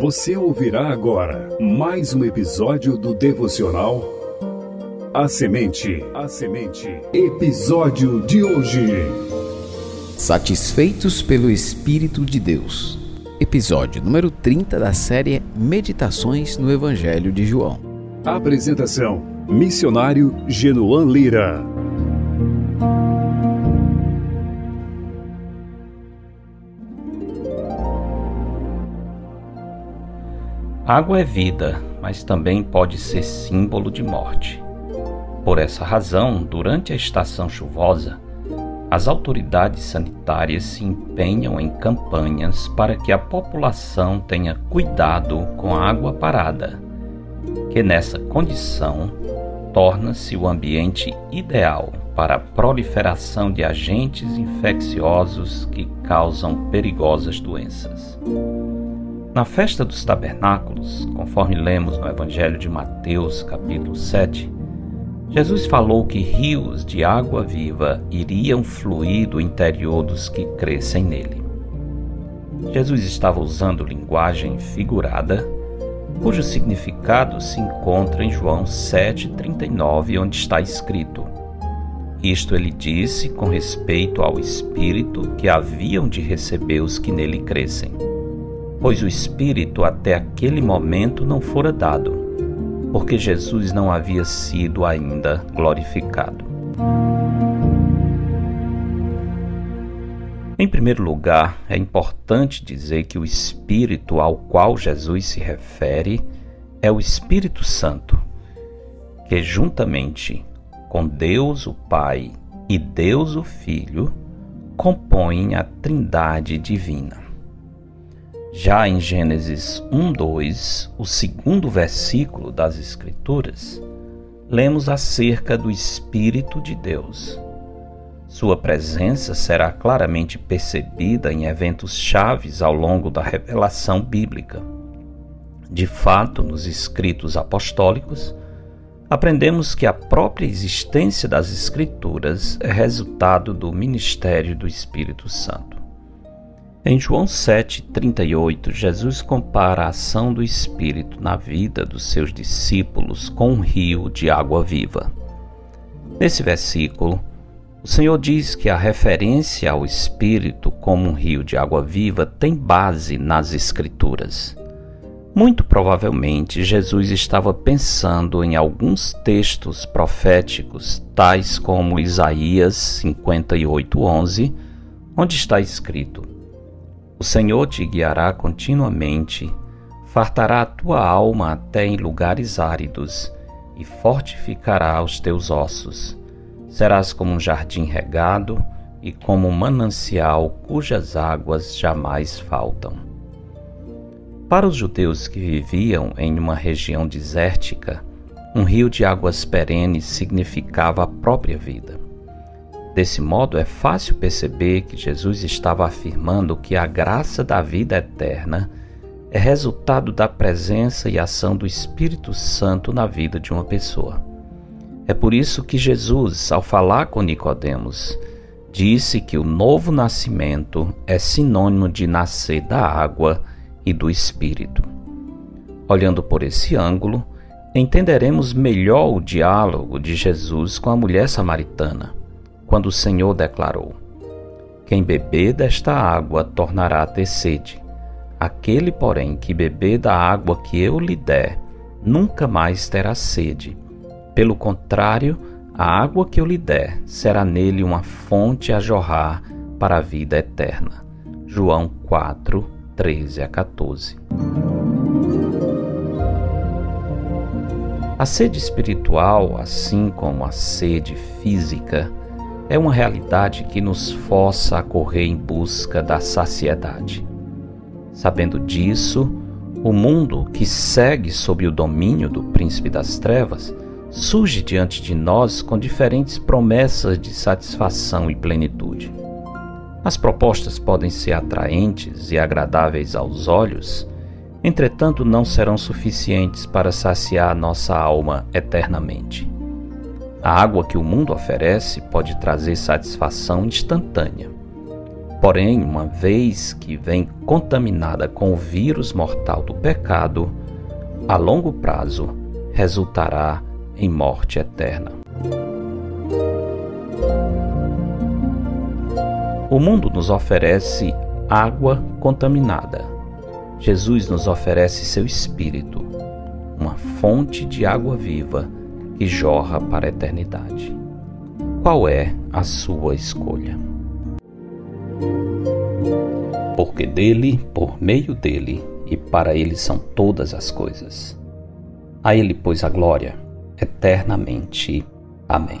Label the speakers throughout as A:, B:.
A: Você ouvirá agora mais um episódio do devocional A Semente. A Semente. Episódio de hoje.
B: Satisfeitos pelo Espírito de Deus. Episódio número 30 da série Meditações no Evangelho de João.
A: Apresentação: Missionário Genoan Lira.
C: Água é vida, mas também pode ser símbolo de morte. Por essa razão, durante a estação chuvosa, as autoridades sanitárias se empenham em campanhas para que a população tenha cuidado com a água parada, que nessa condição torna-se o ambiente ideal para a proliferação de agentes infecciosos que causam perigosas doenças. Na festa dos tabernáculos, conforme lemos no Evangelho de Mateus, capítulo 7, Jesus falou que rios de água viva iriam fluir do interior dos que crescem nele. Jesus estava usando linguagem figurada, cujo significado se encontra em João 7,39, onde está escrito: Isto ele disse com respeito ao Espírito que haviam de receber os que nele crescem pois o Espírito até aquele momento não fora dado, porque Jesus não havia sido ainda glorificado. Em primeiro lugar, é importante dizer que o Espírito ao qual Jesus se refere é o Espírito Santo, que juntamente com Deus o Pai e Deus o Filho compõem a Trindade divina. Já em Gênesis 1:2, o segundo versículo das Escrituras, lemos acerca do Espírito de Deus. Sua presença será claramente percebida em eventos chaves ao longo da revelação bíblica. De fato, nos escritos apostólicos, aprendemos que a própria existência das Escrituras é resultado do ministério do Espírito Santo. Em João 7,38, Jesus compara a ação do Espírito na vida dos seus discípulos com um rio de água viva. Nesse versículo, o Senhor diz que a referência ao Espírito como um rio de água viva tem base nas Escrituras. Muito provavelmente, Jesus estava pensando em alguns textos proféticos, tais como Isaías 58:11, onde está escrito: o Senhor te guiará continuamente, fartará a tua alma até em lugares áridos e fortificará os teus ossos. Serás como um jardim regado e como um manancial cujas águas jamais faltam. Para os judeus que viviam em uma região desértica, um rio de águas perenes significava a própria vida. Desse modo, é fácil perceber que Jesus estava afirmando que a graça da vida eterna é resultado da presença e ação do Espírito Santo na vida de uma pessoa. É por isso que Jesus, ao falar com Nicodemos, disse que o novo nascimento é sinônimo de nascer da água e do Espírito. Olhando por esse ângulo, entenderemos melhor o diálogo de Jesus com a mulher samaritana quando o Senhor declarou: Quem beber desta água tornará a ter sede. Aquele, porém, que beber da água que eu lhe der, nunca mais terá sede. Pelo contrário, a água que eu lhe der será nele uma fonte a jorrar para a vida eterna. João 4, 13 a 14. A sede espiritual, assim como a sede física, é uma realidade que nos força a correr em busca da saciedade. Sabendo disso, o mundo que segue sob o domínio do príncipe das trevas surge diante de nós com diferentes promessas de satisfação e plenitude. As propostas podem ser atraentes e agradáveis aos olhos, entretanto, não serão suficientes para saciar nossa alma eternamente. A água que o mundo oferece pode trazer satisfação instantânea. Porém, uma vez que vem contaminada com o vírus mortal do pecado, a longo prazo resultará em morte eterna. O mundo nos oferece água contaminada. Jesus nos oferece seu Espírito, uma fonte de água viva que jorra para a eternidade. Qual é a sua escolha? Porque dele, por meio dele e para ele são todas as coisas. A ele, pois, a glória eternamente. Amém.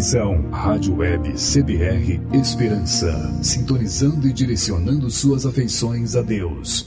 A: São Rádio Web CBR Esperança, sintonizando e direcionando suas afeições a Deus.